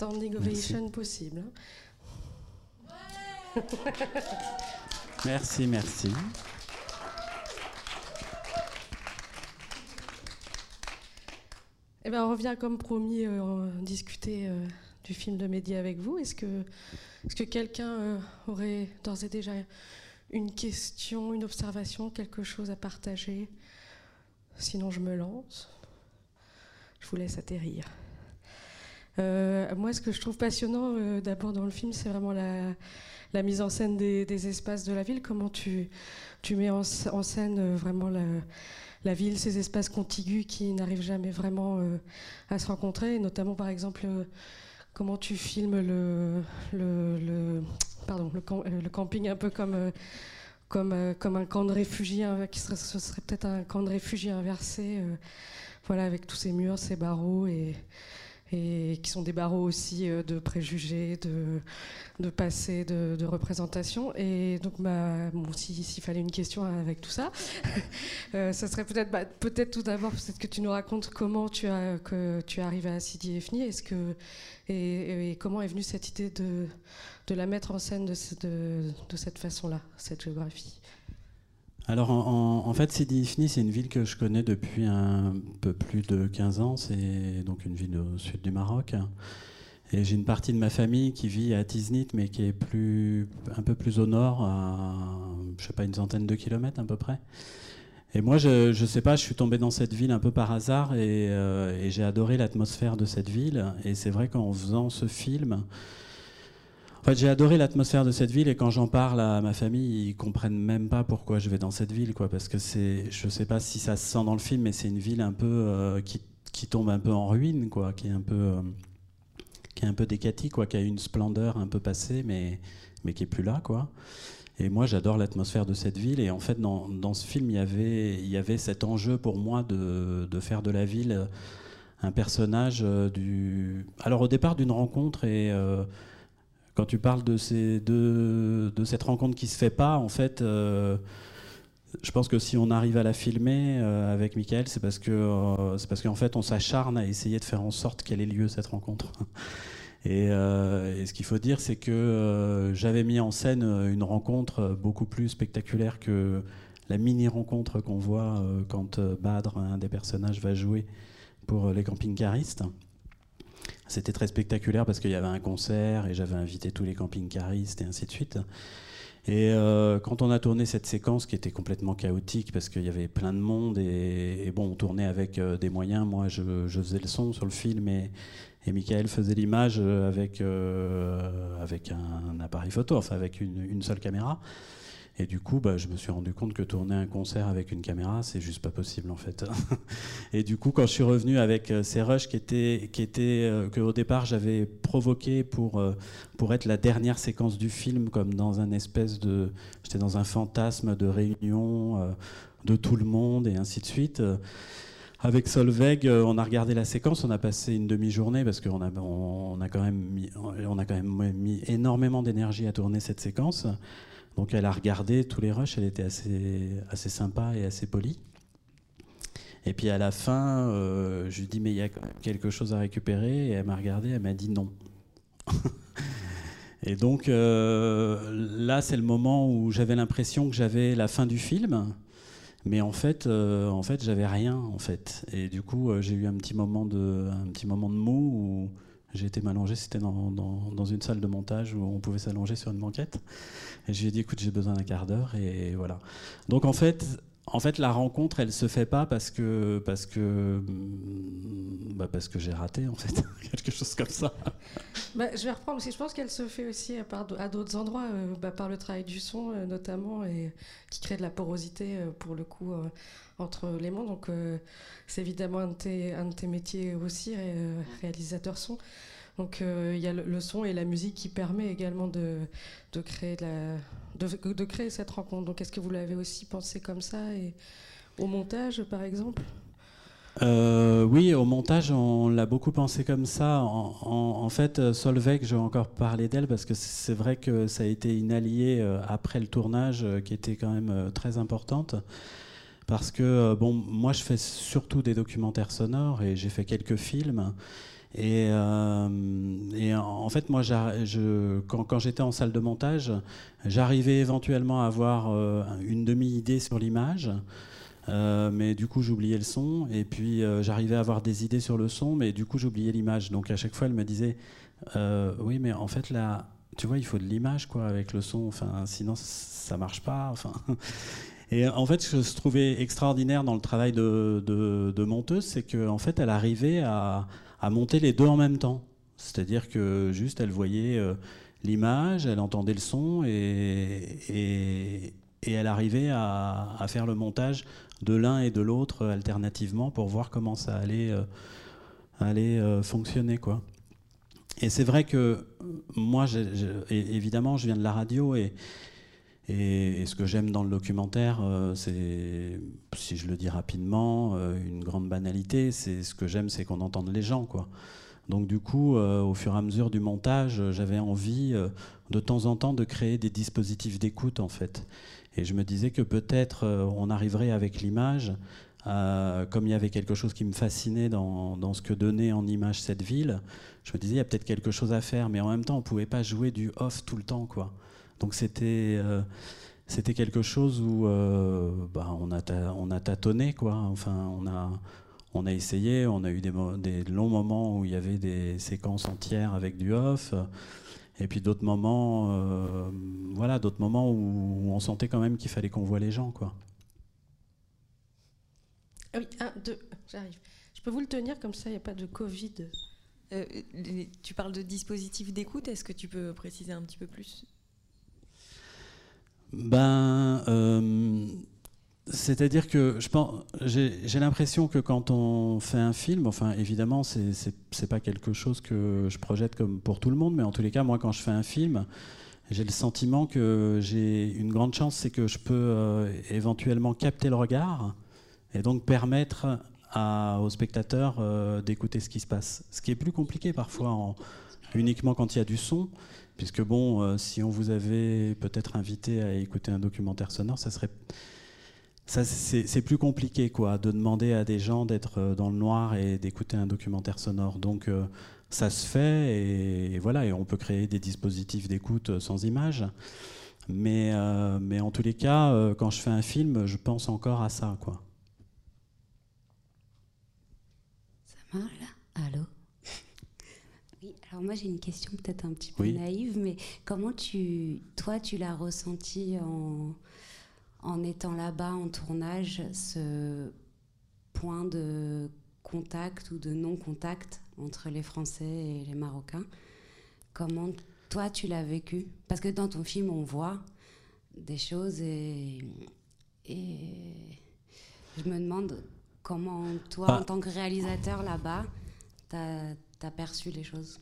Standing ovation possible. Hein. merci, merci. Eh ben, on revient comme promis euh, discuter euh, du film de Mehdi avec vous. Est-ce que, est que quelqu'un euh, aurait d'ores et déjà une question, une observation, quelque chose à partager? Sinon, je me lance. Je vous laisse atterrir. Moi, ce que je trouve passionnant d'abord dans le film, c'est vraiment la, mise en scène des, espaces de la ville. Comment tu, mets en, scène vraiment la ville, ces espaces contigus qui n'arrivent jamais vraiment euh, à se rencontrer, notamment par exemple euh, comment tu filmes le, camping un peu comme, euh, un camp de réfugiés, qui serait, ce serait peut-être un camp de réfugiés inversé, voilà, avec tous ces murs, ces barreaux et et qui sont des barreaux aussi euh, de préjugés, de, de passé, de, de représentation. Et donc, bah, s'il fallait une question avec tout ça, euh, ça serait peut-être bah, peut-être tout d'abord peut-être que tu nous racontes comment tu as que tu es arrivé à Sidi Efni, est-ce que et, et, comment est venue cette idée de, de la mettre en scène de, de, de cette façon-là, cette géographie? Alors en, fait, Sidi Ifni, c'est une ville que je connais depuis un peu plus de 15 ans. C'est donc une ville au sud du Maroc. Et j'ai une partie de ma famille qui vit à Tiznit, mais qui est plus, un peu plus au nord, à je sais pas, une centaine de kilomètres à peu près. Et moi, je ne sais pas, je suis tombé dans cette ville un peu par hasard euh, et j'ai adoré l'atmosphère de cette ville. Et c'est vrai qu'en faisant ce film, en fait, j'ai adoré l'atmosphère de cette ville et quand j'en parle à ma famille, ils comprennent même pas pourquoi je vais dans cette ville, quoi. Parce que c'est, je sais pas si ça se sent dans le film, mais c'est une ville un peu euh, qui, qui, tombe un peu en ruine, quoi, qui est un peu, euh, qui est un peu décatie, quoi, qui a une splendeur un peu passée, mais, mais qui est plus là, quoi. Et moi, j'adore l'atmosphère de cette ville. Et en fait, dans, dans, ce film, il y avait, il y avait cet enjeu pour moi de, de faire de la ville un personnage euh, du. Alors au départ d'une rencontre et quand tu parles de, cette rencontre qui se fait pas, en fait, euh, je pense que si on arrive à la filmer euh, avec Michael, c'est parce que euh, fait, on s'acharne à essayer de faire en sorte qu'elle ait lieu cette rencontre. Et, et ce qu'il faut dire, c'est que j'avais mis en scène une rencontre beaucoup plus spectaculaire que la mini rencontre qu'on voit quand Badr, un des personnages, va jouer pour les camping-caristes. C'était très spectaculaire parce qu'il y avait un concert et j'avais invité tous les camping-caristes et ainsi de suite. Et euh, quand on a tourné cette séquence qui était complètement chaotique parce qu'il y avait plein de monde et, bon, on tournait avec euh, des moyens. Moi, je, faisais le son sur le film et, et Michael faisait l'image avec, euh, avec un, appareil photo, enfin avec une seule caméra. Et du coup, bah, je me suis rendu compte que tourner un concert avec une caméra, c'est juste pas possible en fait. et du coup, quand je suis revenu avec euh, ces rushs qui étaient, qui étaient euh, que au départ j'avais provoqué pour euh, pour être la dernière séquence du film, comme dans un espèce de, j'étais dans un fantasme de réunion de tout le monde et ainsi de suite. Avec Solveig, on a regardé la séquence, on a passé une demi-journée parce qu'on a, on a quand même on a quand même mis énormément d'énergie à tourner cette séquence. Donc elle a regardé tous les rushs, elle était assez, assez sympa et assez polie. Et puis à la fin, euh, je lui dis mais il y a quelque chose à récupérer et elle m'a regardé, elle m'a dit non. et donc euh, là c'est le moment où j'avais l'impression que j'avais la fin du film, mais en fait euh, en fait j'avais rien en fait. Et du coup j'ai eu un petit moment de un petit moment de mou où j'ai été m'allonger, c'était dans, dans, dans, une salle de montage où on pouvait s'allonger sur une banquette. Et je lui ai dit, écoute, j'ai besoin d'un quart d'heure. Et voilà. Donc en fait, en fait, la rencontre, elle se fait pas parce que parce que mm, bah parce que j'ai raté en fait quelque chose comme ça. Bah, je vais reprendre aussi. Je pense qu'elle se fait aussi à, à d'autres endroits, euh, bah, par le travail du son euh, notamment, et qui crée de la porosité euh, pour le coup entre les mondes. Donc c'est évidemment un de, tes, un de tes métiers aussi, réalisateur son. Donc il y a le, son et la musique qui permet également de, de créer la, de, créer cette rencontre. Donc est-ce que vous l'avez aussi pensé comme ça et au montage par exemple? Euh, oui, au montage, on l'a beaucoup pensé comme ça. En, fait, Solveig, je vais encore parler d'elle parce que c'est vrai que ça a été une alliée euh, après le tournage euh, qui était quand même très importante parce que bon, moi je fais surtout des documentaires sonores et j'ai fait quelques films. Et, et, en fait, moi, quand, j'étais en salle de montage, j'arrivais éventuellement à avoir une demi-idée sur l'image. Euh, mais du coup j'oubliais le son. Et puis euh, j'arrivais à avoir des idées sur le son mais du coup j'oubliais l'image. Donc à chaque fois elle me disait euh, oui mais en fait là tu vois il faut de l'image quoi avec le son. Enfin sinon ça marche pas enfin. Et en fait ce que je trouvais extraordinaire dans le travail de, monteuse c'est qu'en en fait elle arrivait à, à, monter les deux en même temps c'est-à-dire que juste elle voyait l'image elle entendait le son et, et elle arrivait à, faire le montage de l'un et de l'autre alternativement pour voir comment ça allait, euh, euh, fonctionner. Quoi. Et c'est vrai que moi, évidemment, je viens de la radio et, et, ce que j'aime dans le documentaire, euh, c'est, si je le dis rapidement, une grande banalité. C'est ce que j'aime, c'est qu'on entende les gens, quoi. Donc du coup, au fur et à mesure du montage, j'avais envie de temps en temps de créer des dispositifs d'écoute, en fait. Et je me disais que peut-être euh, on arriverait avec l'image, euh, comme il y avait quelque chose qui me fascinait dans, ce que donnait en image cette ville, je me disais il y a peut-être quelque chose à faire, mais en même temps on ne pouvait pas jouer du off tout le temps. quoi. Donc c'était euh, c'était quelque chose où bah, on, a on a tâtonné. Quoi. Enfin, on a, on a essayé, on a eu des, des longs moments où il y avait des séquences entières avec du off. Et puis d'autres moments, euh, voilà, d'autres moments où, on sentait quand même qu'il fallait qu'on voit les gens, quoi. Ah oui, un, deux, j'arrive. Je peux vous le tenir comme ça, il n'y a pas de Covid. Euh, tu parles de dispositifs d'écoute, est-ce que tu peux préciser un petit peu plus? Ben, euh, c'est-à-dire que je pense, j'ai l'impression que quand on fait un film, enfin évidemment, c'est pas quelque chose que je projette comme pour tout le monde, mais en tous les cas, moi, quand je fais un film, j'ai le sentiment que j'ai une grande chance, c'est que je peux euh, éventuellement capter le regard et donc permettre aux spectateurs euh, d'écouter ce qui se passe. Ce qui est plus compliqué parfois, en, uniquement quand il y a du son, puisque bon, euh, si on vous avait peut-être invité à écouter un documentaire sonore, ça serait c'est plus compliqué quoi, de demander à des gens d'être euh, dans le noir et d'écouter un documentaire sonore. Donc euh, ça se fait et, voilà, et on peut créer des dispositifs d'écoute sans image. Mais, mais en tous les cas, quand je fais un film, je pense encore à ça. Quoi. Ça marche là? Allô? Oui, alors moi j'ai une question peut-être un petit peu naïve, mais comment tu, toi tu l'as ressenti en en étant là-bas en tournage, ce point de contact ou de non-contact entre les Français et les Marocains? Comment toi tu l'as vécu? Parce que dans ton film, on voit des choses et, et je me demande comment toi, en tant que réalisateur là-bas, t'as as perçu les choses.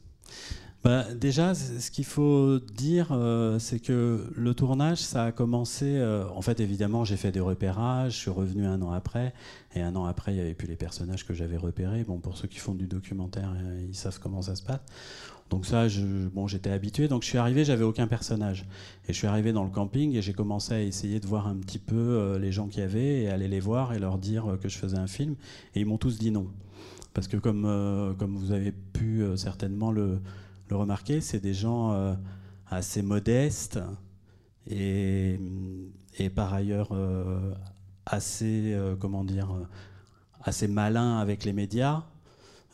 Bah, déjà, ce qu'il faut dire, euh, c'est que le tournage, ça a commencé. Euh, en fait, évidemment, j'ai fait des repérages, je suis revenu un an après, et un an après, il n'y avait plus les personnages que j'avais repérés. Bon, pour ceux qui font du documentaire, euh, ils savent comment ça se passe. Donc ça, bon, j'étais habitué. Donc je suis arrivé, j'avais aucun personnage, et je suis arrivé dans le camping et j'ai commencé à essayer de voir un petit peu les gens qu'il y avait et aller les voir et leur dire que je faisais un film, et ils m'ont tous dit non, parce que comme comme vous avez pu certainement le le remarquer, c'est des gens euh, assez modestes et, et par ailleurs euh, assez, euh, comment dire, assez malins avec les médias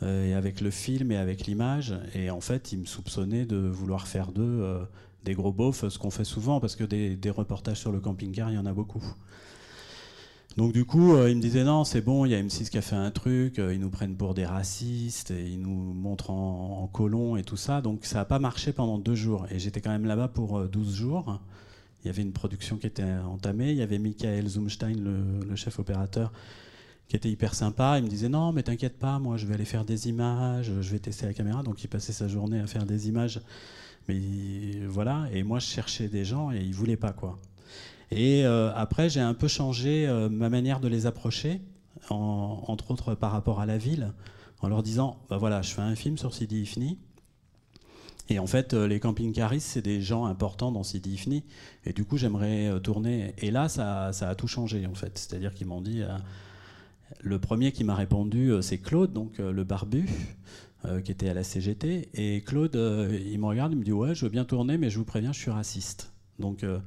et avec le film et avec l'image. Et en fait, ils me soupçonnaient de vouloir faire d'eux des gros beaufs, ce qu'on fait souvent, parce que des, des reportages sur le camping-car, il y en a beaucoup. Donc du coup, euh, il me disait non, c'est bon, il y a M6 qui a fait un truc, euh, ils nous prennent pour des racistes, et ils nous montrent en, en colons et tout ça. Donc ça n'a pas marché pendant deux jours. Et j'étais quand même là-bas pour 12 euh, jours. Il y avait une production qui était entamée. Il y avait Michael Zumstein, le, chef opérateur, qui était hyper sympa. Il me disait non, mais t'inquiète pas, moi je vais aller faire des images, je vais tester la caméra. Donc il passait sa journée à faire des images. Mais voilà, et moi je cherchais des gens et il voulait pas quoi. Et euh, après, j'ai un peu changé euh, ma manière de les approcher, entre autres par rapport à la ville, en leur disant, bah voilà, je fais un film sur Sidi Ifni, Et en fait, les camping-caristes, c'est des gens importants dans Sidi Ifni. Et du coup, j'aimerais tourner. Et là, ça, ça, a tout changé, en fait. C'est-à-dire qu'ils m'ont dit. le premier qui m'a répondu, c'est Claude, donc le barbu. Euh, qui était à la CGT. Et Claude, euh, il me regarde, il me dit Ouais, je veux bien tourner, mais je vous préviens, je suis raciste. Donc, euh,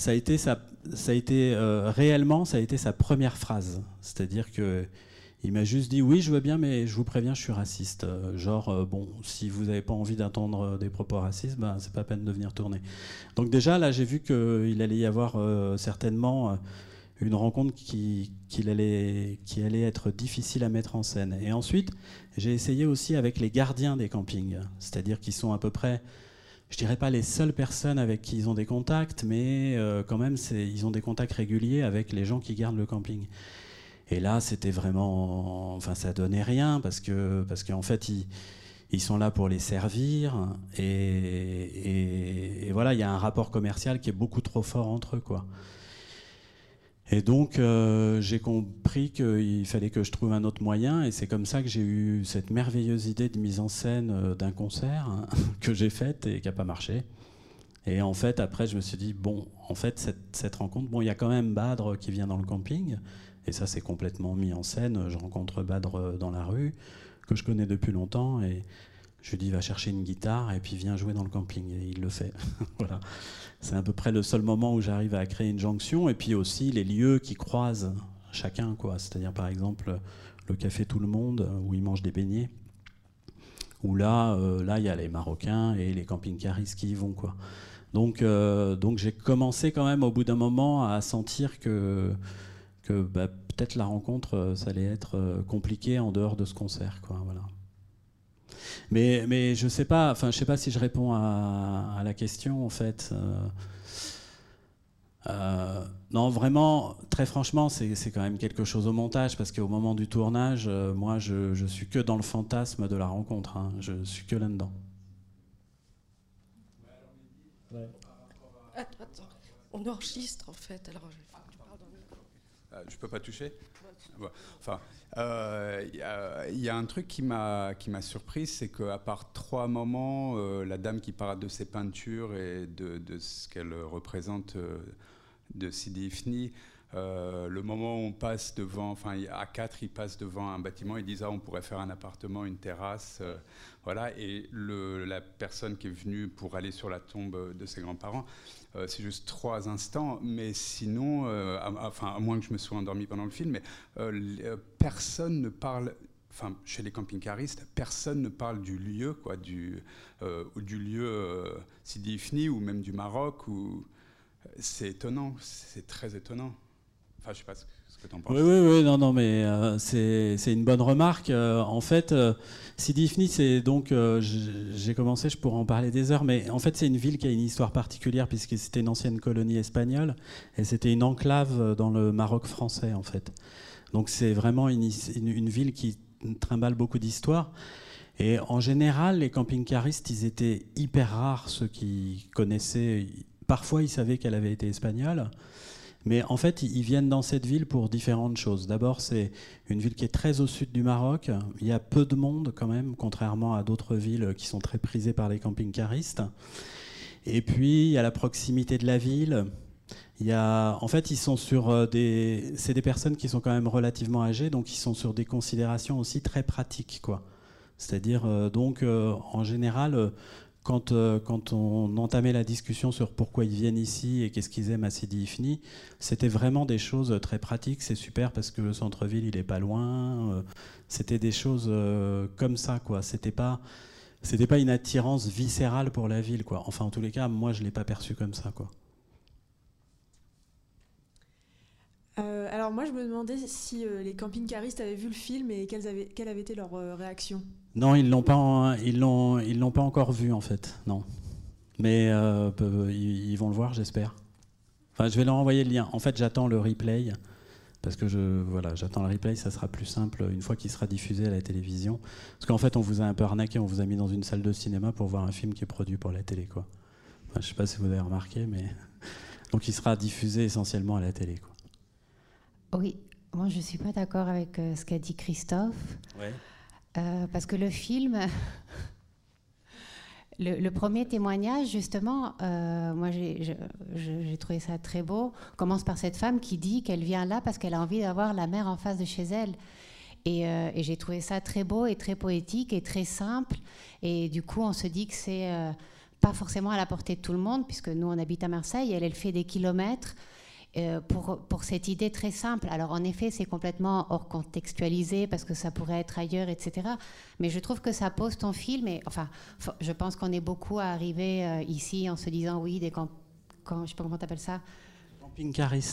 ça a été, ça, a été réellement, ça a été sa première phrase. C'est-à-dire que. Il m'a juste dit oui, je veux bien, mais je vous préviens, je suis raciste. genre, bon, si vous n'avez pas envie d'entendre des propos racistes, ben, c'est pas peine de venir tourner. Donc déjà, là, j'ai vu qu'il allait y avoir certainement une rencontre qui, allait, qui allait être difficile à mettre en scène. Et ensuite, j'ai essayé aussi avec les gardiens des campings, c'est-à-dire qu'ils sont à peu près, je dirais pas les seules personnes avec qui ils ont des contacts, mais euh, quand même, ils ont des contacts réguliers avec les gens qui gardent le camping. Et là, c'était vraiment, enfin, ça donnait rien parce que, parce qu'en fait, ils, sont là pour les servir et, et voilà, il y a un rapport commercial qui est beaucoup trop fort entre eux, quoi. Et donc, euh, j'ai compris qu'il fallait que je trouve un autre moyen, et c'est comme ça que j'ai eu cette merveilleuse idée de mise en scène euh, d'un concert hein, que j'ai faite et qui n'a pas marché. Et en fait, après, je me suis dit, bon, en fait, cette, cette rencontre, bon, il y a quand même Badre qui vient dans le camping, et ça, c'est complètement mis en scène. Je rencontre Badre dans la rue, que je connais depuis longtemps, et je lui dis, va chercher une guitare, et puis viens jouer dans le camping. Et il le fait. voilà c'est à peu près le seul moment où j'arrive à créer une jonction. Et puis aussi les lieux qui croisent chacun, quoi. C'est-à-dire par exemple le café Tout le Monde où ils mangent des beignets. Où là, euh, là il y a les Marocains et les camping-caristes qui y vont, quoi. Donc, euh, donc j'ai commencé quand même au bout d'un moment à sentir que, que bah, peut-être la rencontre, euh, ça allait être compliqué en dehors de ce concert, quoi. Voilà. Mais, mais je sais pas, enfin, je sais pas si je réponds à, la question, en fait. Euh, euh, non, vraiment, très franchement, c'est quand même quelque chose au montage, parce qu'au moment du tournage, euh, moi, je, je suis que dans le fantasme de la rencontre. Hein, je suis que là-dedans. Attends, attends, on enregistre en fait. Alors, je peux pas toucher? Enfin, il euh, y, a un truc qui m'a surpris, c'est qu'à part trois moments, euh, la dame qui parle de ses peintures et de, de ce qu'elle représente euh, de Sidi Ifni, le moment où on passe devant, enfin à quatre, ils passent devant un bâtiment, ils disent ah on pourrait faire un appartement, une terrasse, voilà. Et la personne qui est venue pour aller sur la tombe de ses grands-parents euh, c'est juste trois instants, mais sinon, euh, à, enfin, à moins que je me sois endormi pendant le film, mais euh, personne ne parle enfin, chez les camping-caristes, personne ne parle du lieu, quoi, du, du lieu Sidi Ifni ou même du Maroc. Ou... C'est étonnant, c'est très étonnant. Enfin, je sais pas oui, oui, oui, non, non, mais euh, c'est une bonne remarque. Euh, en fait, euh, Sidi Ifni, c'est donc, j'ai commencé, je pourrais en parler des heures, mais en fait, c'est une ville qui a une histoire particulière puisque c'était une ancienne colonie espagnole et c'était une enclave dans le Maroc français, en fait. Donc, c'est vraiment une, une, ville qui trimballe beaucoup d'histoire. Et en général, les camping-caristes, ils étaient hyper rares, ceux qui connaissaient. Parfois, ils savaient qu'elle avait été espagnole. Mais en fait, ils viennent dans cette ville pour différentes choses. D'abord, c'est une ville qui est très au sud du Maroc. Il y a peu de monde quand même, contrairement à d'autres villes qui sont très prisées par les camping-caristes. Et puis, il y a la proximité de la ville. Il y a, en fait, ils sont sur euh, des, c'est des personnes qui sont quand même relativement âgées, donc ils sont sur des considérations aussi très pratiques, quoi. C'est-à-dire, euh, donc, euh, en général, quand, euh, quand, on entamait la discussion sur pourquoi ils viennent ici et qu'est-ce qu'ils aiment à Sidi Ifni, c'était vraiment des choses très pratiques. C'est super parce que le centre-ville, il est pas loin. Euh, c'était des choses euh, comme ça, quoi. C'était pas, une attirance viscérale pour la ville. Enfin, en tous les cas, moi, je l'ai pas perçu comme ça, alors moi, je me demandais si les camping-caristes avaient vu le film et quelle avait été leur réaction. Non, ils l'ont pas, ils l'ont, ils l'ont pas encore vu en fait. Non, mais euh, ils, vont le voir, j'espère. Enfin, je vais leur envoyer le lien. En fait, j'attends le replay parce que je, voilà, j'attends le replay. Ça sera plus simple une fois qu'il sera diffusé à la télévision. Parce qu'en fait, on vous a un peu arnaqué. On vous a mis dans une salle de cinéma pour voir un film qui est produit pour la télé, quoi. Enfin, je sais pas si vous avez remarqué, mais donc il sera diffusé essentiellement à la télé, quoi. Oui, moi je suis pas d'accord avec euh, ce qu'a dit Christophe. Ouais. Euh, parce que le film, le, premier témoignage, justement, euh, moi j'ai trouvé ça très beau. commence par cette femme qui dit qu'elle vient là parce qu'elle a envie d'avoir la mer en face de chez elle. Et, euh, j'ai trouvé ça très beau et très poétique et très simple. Et du coup, on se dit que c'est pas forcément à la portée de tout le monde, puisque nous, on habite à Marseille. Elle, elle fait des kilomètres. Euh, pour, pour, cette idée très simple. Alors en effet, c'est complètement hors contextualisé parce que ça pourrait être ailleurs, etc. Mais je trouve que ça pose ton film. Et, enfin, je pense qu'on est beaucoup à arriver euh, ici en se disant oui, des camps, quand, je sais pas comment t'appelles ça.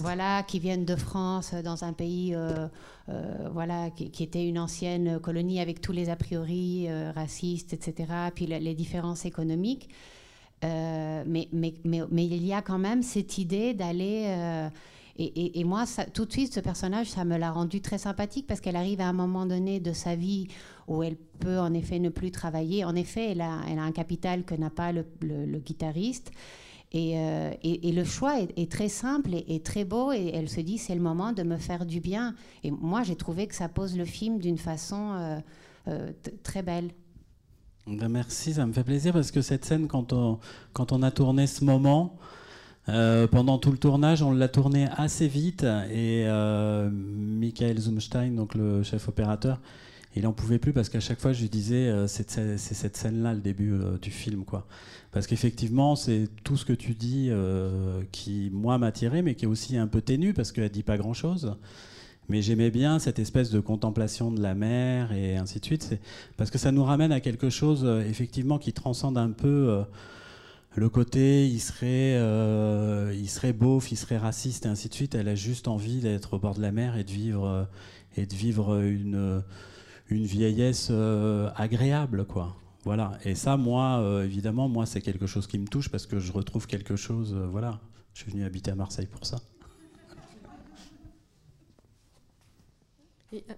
Voilà, qui viennent de France, euh, dans un pays voilà, qui, était une ancienne colonie avec tous les a priori racistes, etc., puis les différences économiques. Euh, mais, il y a quand même cette idée d'aller... Euh, et, moi, tout de suite, ce personnage, ça me l'a rendu très sympathique parce qu'elle arrive à un moment donné de sa vie où elle peut en effet ne plus travailler. En effet, elle a, un capital que n'a pas le, guitariste. Euh, et, le choix est, très simple et, très beau. Et elle se dit, c'est le moment de me faire du bien. Et moi, j'ai trouvé que ça pose le film d'une façon très belle. Ben, merci, ça me fait plaisir parce que cette scène, quand on, quand on a tourné ce moment, euh, pendant tout le tournage, on l'a tourné assez vite et euh, Michael Zumstein, donc le chef opérateur, il n'en pouvait plus parce qu'à chaque fois je lui disais euh, c'est cette scène-là le début du film quoi. Parce qu'effectivement c'est tout ce que tu dis qui moi m'a tiré mais qui est aussi un peu ténu parce qu'elle dit pas grand-chose. Mais j'aimais bien cette espèce de contemplation de la mer et ainsi de suite, parce que ça nous ramène à quelque chose euh, effectivement qui transcende un peu euh, le côté il serait, euh, il serait beauf, il serait raciste et ainsi de suite. Elle a juste envie d'être au bord de la mer et de vivre, et de vivre une, une vieillesse agréable, quoi. Voilà. Et ça, moi, évidemment, moi, c'est quelque chose qui me touche parce que je retrouve quelque chose. voilà. Je suis venu habiter à Marseille pour ça. Ah,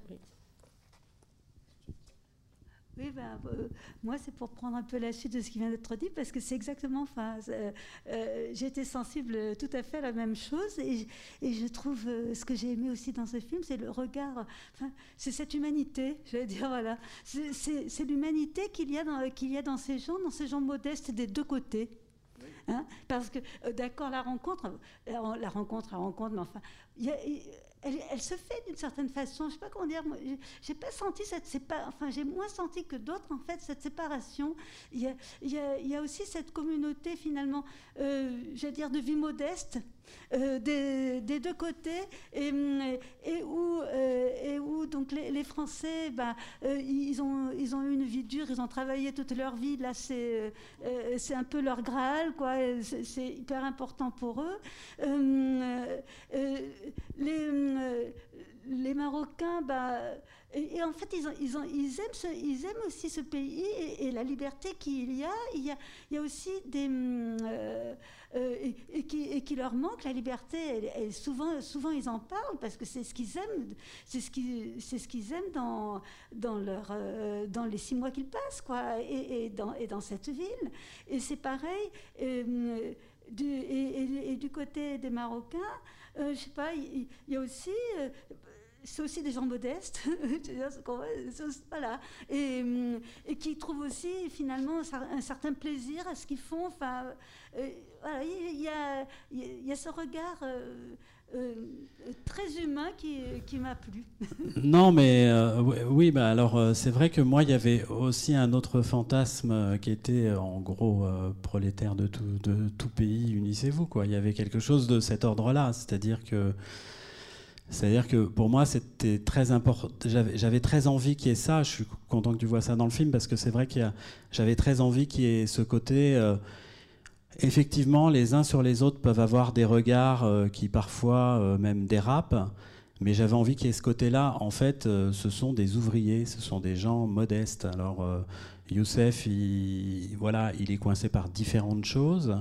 oui. Bah, euh, moi, c'est pour prendre un peu la suite de ce qui vient d'être dit, parce que c'est exactement, enfin, euh, euh, été sensible tout à fait à la même chose, et, et je trouve ce que j'ai aimé aussi dans ce film, c'est le regard, enfin, c'est cette humanité, je vais dire, voilà, c'est l'humanité qu'il y, qu'il y a dans ces gens, dans ces gens modestes des deux côtés. Hein parce que, d'accord, la rencontre, la, rencontre, la rencontre, mais enfin, elle, se fait d'une certaine façon. Je sais pas comment dire. J'ai pas senti cette séparation. Enfin, j'ai moins senti que d'autres en fait cette séparation. Il y a, aussi cette communauté finalement, euh, j'allais dire de vie modeste. Euh, des, des, deux côtés et, et où, euh, et où donc les, les Français bah, euh, ils, ont, ils ont eu une vie dure ils ont travaillé toute leur vie. Là c'est un peu leur graal quoi. C'est hyper important pour eux. Les euh, les Marocains, bah, et, en fait, ils, aiment aussi ce pays et, la liberté qu'il y a. Il y a, aussi des. Euh, euh, et, qui, leur manque, la liberté. Et, souvent, ils en parlent parce que c'est ce qu'ils aiment. C'est ce qu'ils aiment dans, dans, les six mois qu'ils passent, quoi, et, dans, et dans cette ville. Et c'est pareil. Du, et, du côté des Marocains, euh, je sais pas, il, y, a aussi euh, c'est aussi des gens modestes, voilà, et, et, qui trouvent aussi finalement un certain plaisir à ce qu'ils font. Enfin, euh, voilà, il y, a, ce regard très humain qui, qui m'a plu. non, mais oui, bah alors c'est vrai que moi, il y avait aussi un autre fantasme qui était en gros prolétaire de tout, de tout pays, unissez-vous. Quoi. Il y avait quelque chose de cet ordre-là, c'est-à-dire que c'est-à-dire que pour moi, c'était très important. J'avais très envie qu'il y ait ça. Je suis content que tu vois ça dans le film parce que c'est vrai qu'il j'avais très envie qu'il y ait ce côté. Euh, effectivement, les uns sur les autres peuvent avoir des regards euh, qui parfois euh, même dérapent. Mais j'avais envie qu'il y ait ce côté-là. En fait, ce sont des ouvriers, ce sont des gens modestes. Alors, Youssef, il, voilà, il est coincé par différentes choses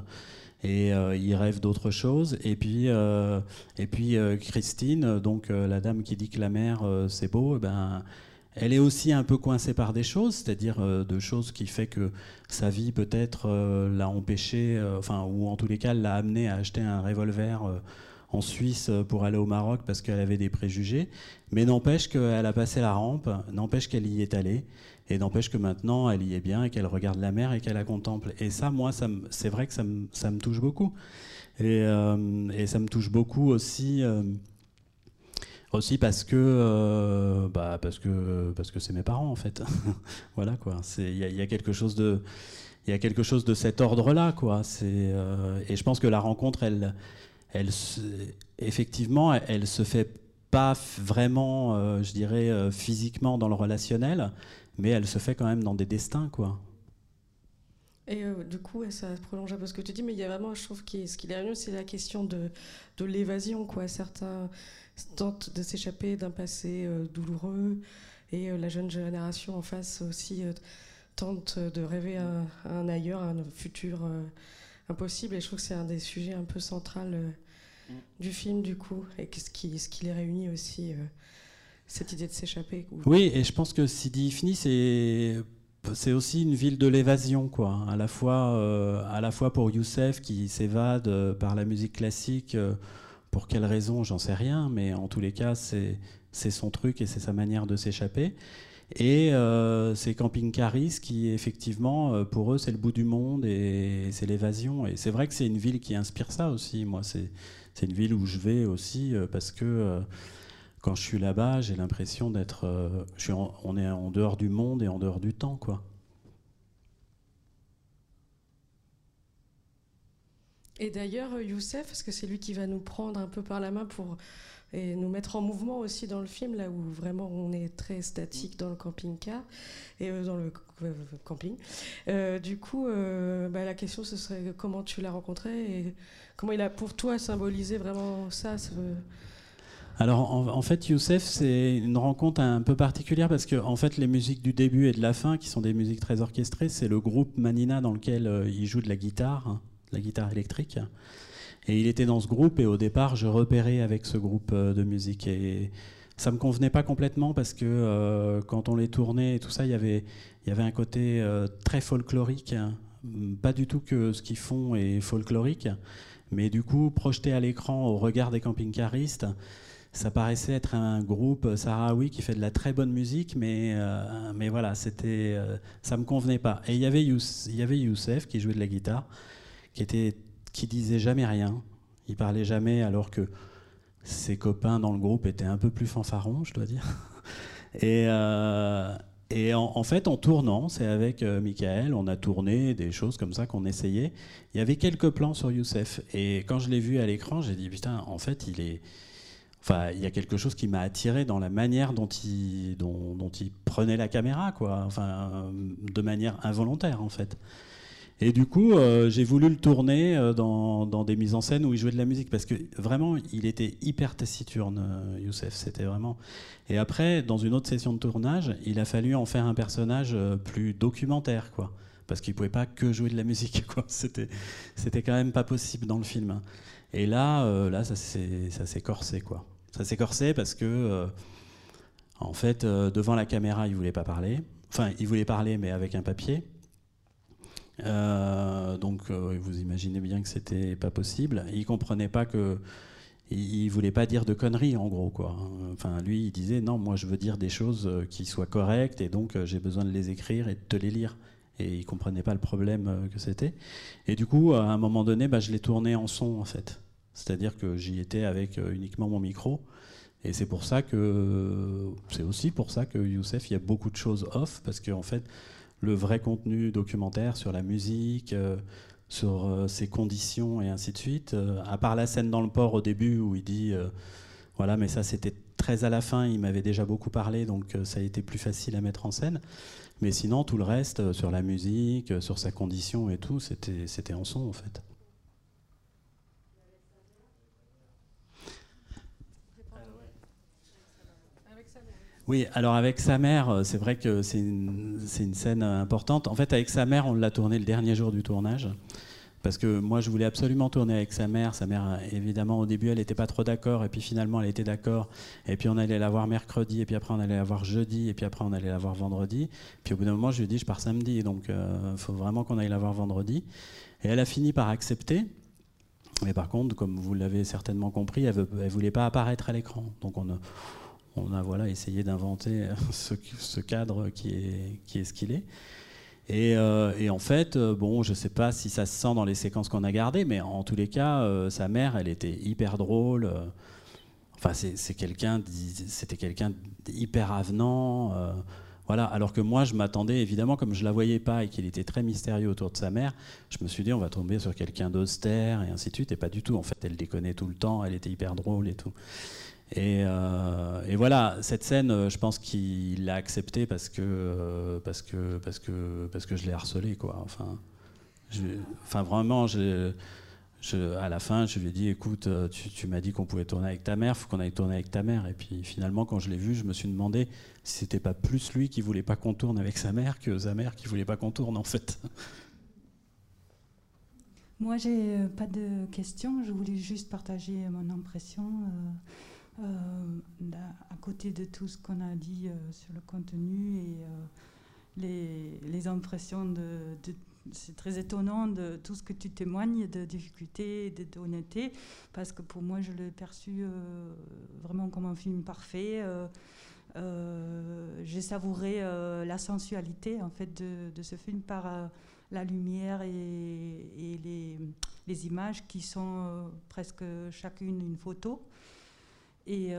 et euh, il rêve d'autre chose. Et puis, euh, et puis euh, Christine, donc la dame qui dit que la mer c'est beau, eh ben, elle est aussi un peu coincée par des choses, c'est-à-dire de choses qui fait que sa vie peut-être l'a empêché, enfin, ou en tous les cas l'a amené à acheter un revolver en Suisse pour aller au Maroc parce qu'elle avait des préjugés, mais n'empêche qu'elle a passé la rampe, n'empêche qu'elle y est allée, et n'empêche que maintenant elle y est bien et qu'elle regarde la mer et qu'elle la contemple. Et ça, moi, c'est vrai que ça me, touche beaucoup. Et, euh, et, ça me touche beaucoup aussi. Euh, aussi parce que euh, bah parce que parce que c'est mes parents en fait voilà quoi il y, a quelque chose de il quelque chose de cet ordre là quoi et je pense que la rencontre elle elle effectivement elle se fait pas vraiment je dirais physiquement dans le relationnel mais elle se fait quand même dans des destins, quoi. Et euh, du coup, ça prolonge un peu ce que tu dis, mais il y a vraiment, je trouve, que ce qui est mieux, c'est la question de, de l'évasion, quoi. Certains tentent de s'échapper d'un passé euh, douloureux, et euh, la jeune génération en face aussi tente de rêver un, un ailleurs, un futur impossible. Et je trouve que c'est un des sujets un peu central mm. du film, du coup, et ce qui, ce qui les réunit aussi cette idée de s'échapper. Oui, et je pense que Sidi Ifni, c'est aussi une ville de l'évasion, quoi. À la fois, euh, à la fois pour Youssef qui s'évade euh, par la musique classique. Euh, pour quelle raison, j'en sais rien, mais en tous les cas, c'est c'est son truc et c'est sa manière de s'échapper. Et c'est Camping Caris qui, effectivement, pour eux, c'est le bout du monde et c'est l'évasion. Et c'est vrai que c'est une ville qui inspire ça aussi. Moi, c'est une ville où je vais aussi parce que quand je suis là-bas, j'ai l'impression d'être. Euh, on est en dehors du monde et en dehors du temps, quoi. Et d'ailleurs, Youssef, parce que c'est lui qui va nous prendre un peu par la main pour et nous mettre en mouvement aussi dans le film, là où vraiment on est très statique dans le camping-car et euh, dans le euh, camping. du coup, bah, la question ce serait comment tu l'as rencontré et comment il a pour toi symbolisé vraiment ça. Alors en, fait, Youssef, c'est une rencontre un peu particulière parce que en fait, les musiques du début et de la fin, qui sont des musiques très orchestrées, c'est le groupe Manina dans lequel euh, il joue de la guitare, hein, la guitare électrique. Et il était dans ce groupe et au départ, je repérais avec ce groupe euh, de musique et ça me convenait pas complètement parce que euh, quand on les tournait et tout ça, il y avait, y avait un côté très folklorique, hein. pas du tout que ce qu'ils font est folklorique, mais du coup projeté à l'écran au regard des camping-caristes ça paraissait être un groupe sahraoui qui fait de la très bonne musique, mais, euh, mais voilà, c'était, euh, ça me convenait pas. Et il y avait Youssef qui jouait de la guitare, qui était, qui disait jamais rien. Il parlait jamais, alors que ses copains dans le groupe étaient un peu plus fanfarons, je dois dire. Et, euh, et en, fait, en tournant, c'est avec Michael, on a tourné des choses comme ça qu'on essayait. Il y avait quelques plans sur Youssef. Et quand je l'ai vu à l'écran, j'ai dit, putain, en fait, il est Enfin, il y a quelque chose qui m'a attiré dans la manière dont il, prenait la caméra, quoi. Enfin, de manière involontaire, en fait. Et du coup, euh, j'ai voulu le tourner euh, dans, dans, des mises en scène où il jouait de la musique, parce que vraiment, il était hyper taciturne, euh, Youssef. C'était vraiment. Et après, dans une autre session de tournage, il a fallu en faire un personnage plus documentaire, quoi. Parce qu'il pouvait pas que jouer de la musique. C'était, c'était quand même pas possible dans le film. Et là, euh, là ça s'est corsé, quoi. Ça s'est corsé parce que, euh, en fait, euh, devant la caméra, il voulait pas parler. Enfin, il voulait parler, mais avec un papier. donc, vous imaginez bien que c'était pas possible. Il comprenait pas que. Il, voulait pas dire de conneries, en gros, quoi. Enfin, lui, il disait non, moi, je veux dire des choses qui soient correctes, et donc j'ai besoin de les écrire et de te les lire et il comprenait pas le problème euh, que c'était. Et du coup, à un moment donné, bah, je l'ai tourné en son en fait. C'est-à-dire que j'y étais avec euh, uniquement mon micro. Et c'est pour ça que c'est aussi pour ça que Youssef, il y a beaucoup de choses off parce qu'en en fait, le vrai contenu documentaire sur la musique, euh, sur ses conditions et ainsi de suite, à part la scène dans le port au début où il dit voilà, mais ça c'était très à la fin, il m'avait déjà beaucoup parlé, donc ça a été plus facile à mettre en scène. Mais sinon, tout le reste, euh, sur la musique, euh, sur sa condition et tout, c'était en son en fait. Oui, alors avec sa mère, euh, c'est vrai que c'est une, une, scène importante. En fait, avec sa mère, on l'a tourné le dernier jour du tournage. Parce que moi, je voulais absolument tourner avec sa mère. Sa mère, évidemment, au début, elle n'était pas trop d'accord. Et puis finalement, elle était d'accord. Et puis on allait la voir mercredi. Et puis après, on allait la voir jeudi. Et puis après, on allait la voir vendredi. Puis au bout d'un moment, je lui ai dit, je pars samedi. Donc il euh, faut vraiment qu'on aille la voir vendredi. Et elle a fini par accepter. Mais par contre, comme vous l'avez certainement compris, elle ne voulait pas apparaître à l'écran. Donc on a, voilà, essayé d'inventer ce, cadre qui est ce qu'il est. Et, et, en fait, bon, je ne sais pas si ça se sent dans les séquences qu'on a gardées, mais en tous les cas, sa mère, elle était hyper drôle. Enfin, c'est quelqu'un, c'était quelqu'un d'hyper avenant. Euh, voilà. Alors que moi, je m'attendais, évidemment, comme je la voyais pas et qu'il était très mystérieux autour de sa mère, je me suis dit, on va tomber sur quelqu'un d'austère et ainsi de suite. Et pas du tout. En fait, elle déconnait tout le temps. Elle était hyper drôle et tout. Et, euh, voilà, cette scène, euh, je pense qu'il l'a acceptée parce que, parce que, parce que, parce que je l'ai harcelé, quoi. Enfin, enfin vraiment, à la fin, je lui ai dit, écoute, euh, tu, m'as dit qu'on pouvait tourner avec ta mère, il faut qu'on aille tourner avec ta mère. Et puis finalement, quand je l'ai vu, je me suis demandé si c'était pas plus lui qui voulait pas qu'on tourne avec sa mère que sa mère qui voulait pas qu'on tourne en fait. Moi, j'ai euh, pas de questions. Je voulais juste partager mon impression. Euh, à côté de tout ce qu'on a dit sur le contenu et les, les, impressions c'est très étonnant de tout ce que tu témoignes de difficultés et d'honnêteté, parce que pour moi, je l'ai perçu euh, vraiment comme un film parfait. Euh, euh, j'ai savouré la sensualité en fait de, ce film par la lumière et, les, images qui sont presque chacune une photo. Et,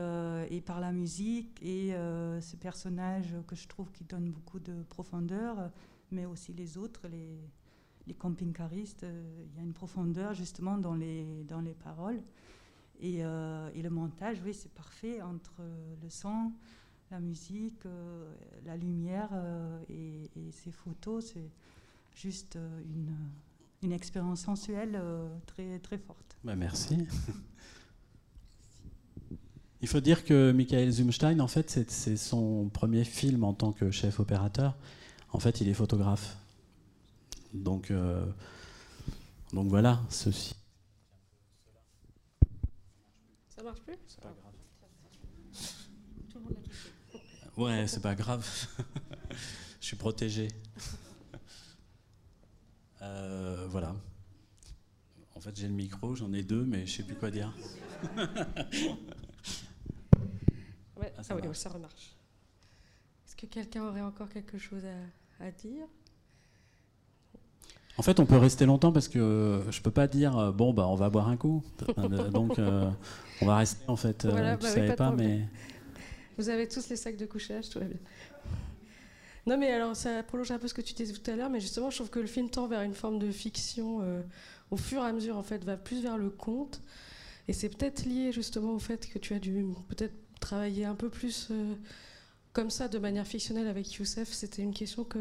et, par la musique et ce personnage que je trouve qui donne beaucoup de profondeur, mais aussi les autres, les, les camping-caristes, euh, il y a une profondeur justement dans les, dans les paroles. Et, euh, et le montage, oui, c'est parfait entre le son, la musique, euh, la lumière et, ces photos. C'est juste une, une expérience sensuelle très, très forte. Bah merci. Il faut dire que Michael Zumstein, en fait, c'est son premier film en tant que chef opérateur. En fait, il est photographe. Donc, euh, donc voilà, ceci. Ça marche plus? C'est pas grave. Ouais, c'est pas grave. Je suis protégé. Euh, voilà. En fait, j'ai le micro, j'en ai deux, mais je sais plus quoi dire. ah, ça, oui, ça remarche. Est-ce que quelqu'un aurait encore quelque chose à, à dire? En fait, on peut rester longtemps parce que euh, je peux pas dire euh, bon bah on va boire un coup. Donc euh, on va rester en fait. Voilà, bah savais pas, mais. Vous avez tous les sacs de couchage, tout va bien. Non mais alors ça prolonge un peu ce que tu disais tout à l'heure, mais justement je trouve que le film tend vers une forme de fiction au fur et à mesure en fait va plus vers le conte et c'est peut-être lié justement au fait que tu as dû peut-être travailler un peu plus comme ça de manière fictionnelle avec Youssef. C'était une question que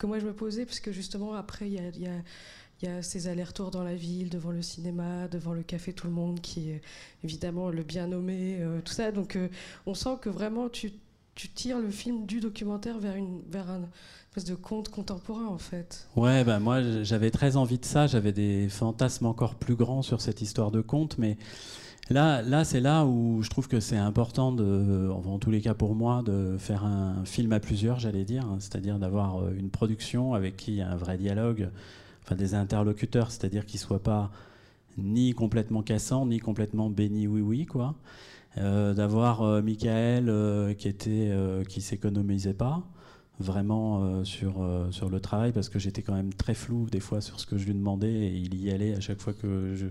que moi je me posais, parce que justement après il y a, ces allers-retours dans la ville, devant le cinéma, devant le café Tout le Monde, qui est évidemment le bien nommé, euh, tout ça. Donc euh, on sent que vraiment tu, tu, tires le film du documentaire vers, une, vers un espèce de conte contemporain en fait. Ouais, ben moi j'avais très envie de ça, j'avais des fantasmes encore plus grands sur cette histoire de conte, mais Là, là c'est là où je trouve que c'est important, en tous les cas pour moi, de faire un film à plusieurs, j'allais dire, c'est-à-dire d'avoir euh, une production avec qui il y a un vrai dialogue, enfin des interlocuteurs, c'est-à-dire qu'ils ne soient pas ni complètement cassants, ni complètement béni oui-oui, quoi. Euh, d'avoir euh, Michael qui était qui s'économisait pas vraiment sur, sur le travail parce que j'étais quand même très flou des fois sur ce que je lui demandais et il y allait à chaque fois que je,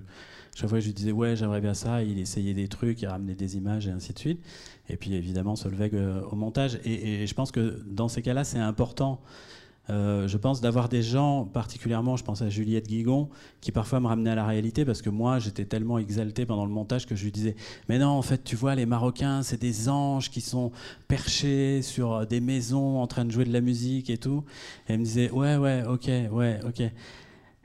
chaque fois je lui disais ouais j'aimerais bien ça, il essayait des trucs, il ramenait des images et ainsi de suite. Et puis évidemment Solveig euh, au montage. Et, je pense que dans ces cas-là c'est important. Euh, je pense d'avoir des gens, particulièrement, je pense à Juliette Guigon, qui parfois me ramenaient à la réalité parce que moi, j'étais tellement exalté pendant le montage que je lui disais Mais non, en fait, tu vois, les Marocains, c'est des anges qui sont perchés sur des maisons en train de jouer de la musique et tout. Et elle me disait Ouais, ouais, ok, ouais, ok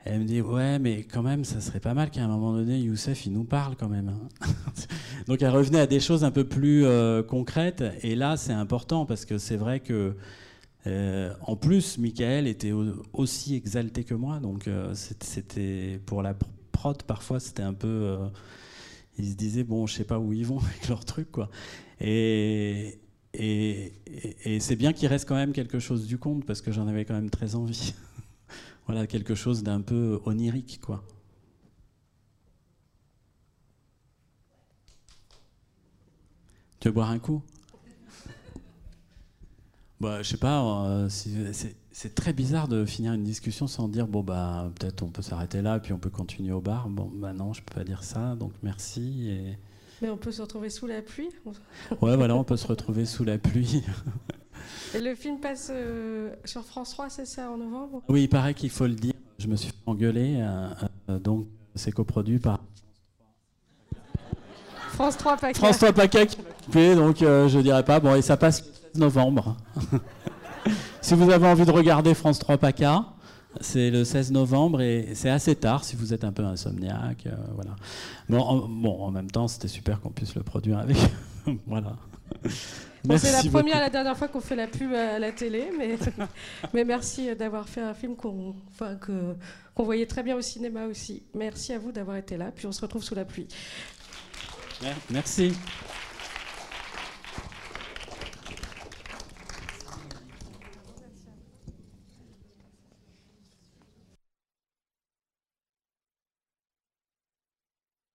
elle me dit ouais mais quand même ça serait pas mal qu'à un moment donné Youssef il nous parle quand même. Hein. Donc elle revenait à des choses un peu plus euh, concrètes et là c'est important parce que c'est vrai que euh, en plus, Michael était aussi exalté que moi, donc euh, c'était pour la prod parfois c'était un peu, euh, ils se disaient bon je sais pas où ils vont avec leur truc quoi. Et, et, et, c'est bien qu'il reste quand même quelque chose du conte parce que j'en avais quand même très envie. voilà quelque chose d'un peu onirique quoi. Tu veux boire un coup? Bah, Je sais pas, euh, c'est très bizarre de finir une discussion sans dire bon, bah, peut-être on peut s'arrêter là, puis on peut continuer au bar. Bon, bah non, je peux pas dire ça, donc merci. Et... Mais on peut se retrouver sous la pluie Ouais, voilà, on peut se retrouver sous la pluie. Et le film passe euh, sur France 3, c'est ça, en novembre? Oui, il paraît qu'il faut le dire. Je me suis engueulé, euh, donc c'est coproduit par France 3 PACA. France 3 PACA donc euh, je dirais pas. Bon, et ça passe le 16 novembre. si vous avez envie de regarder France 3 PACA, c'est le 16 novembre et c'est assez tard si vous êtes un peu insomniaque. Euh, voilà. Bon en, bon, en même temps, c'était super qu'on puisse le produire avec. voilà. c'est la première et la dernière fois qu'on fait la pub à la télé, mais, mais merci d'avoir fait un film qu'on enfin, qu'on voyait très bien au cinéma aussi. Merci à vous d'avoir été là, puis on se retrouve sous la pluie. Merci.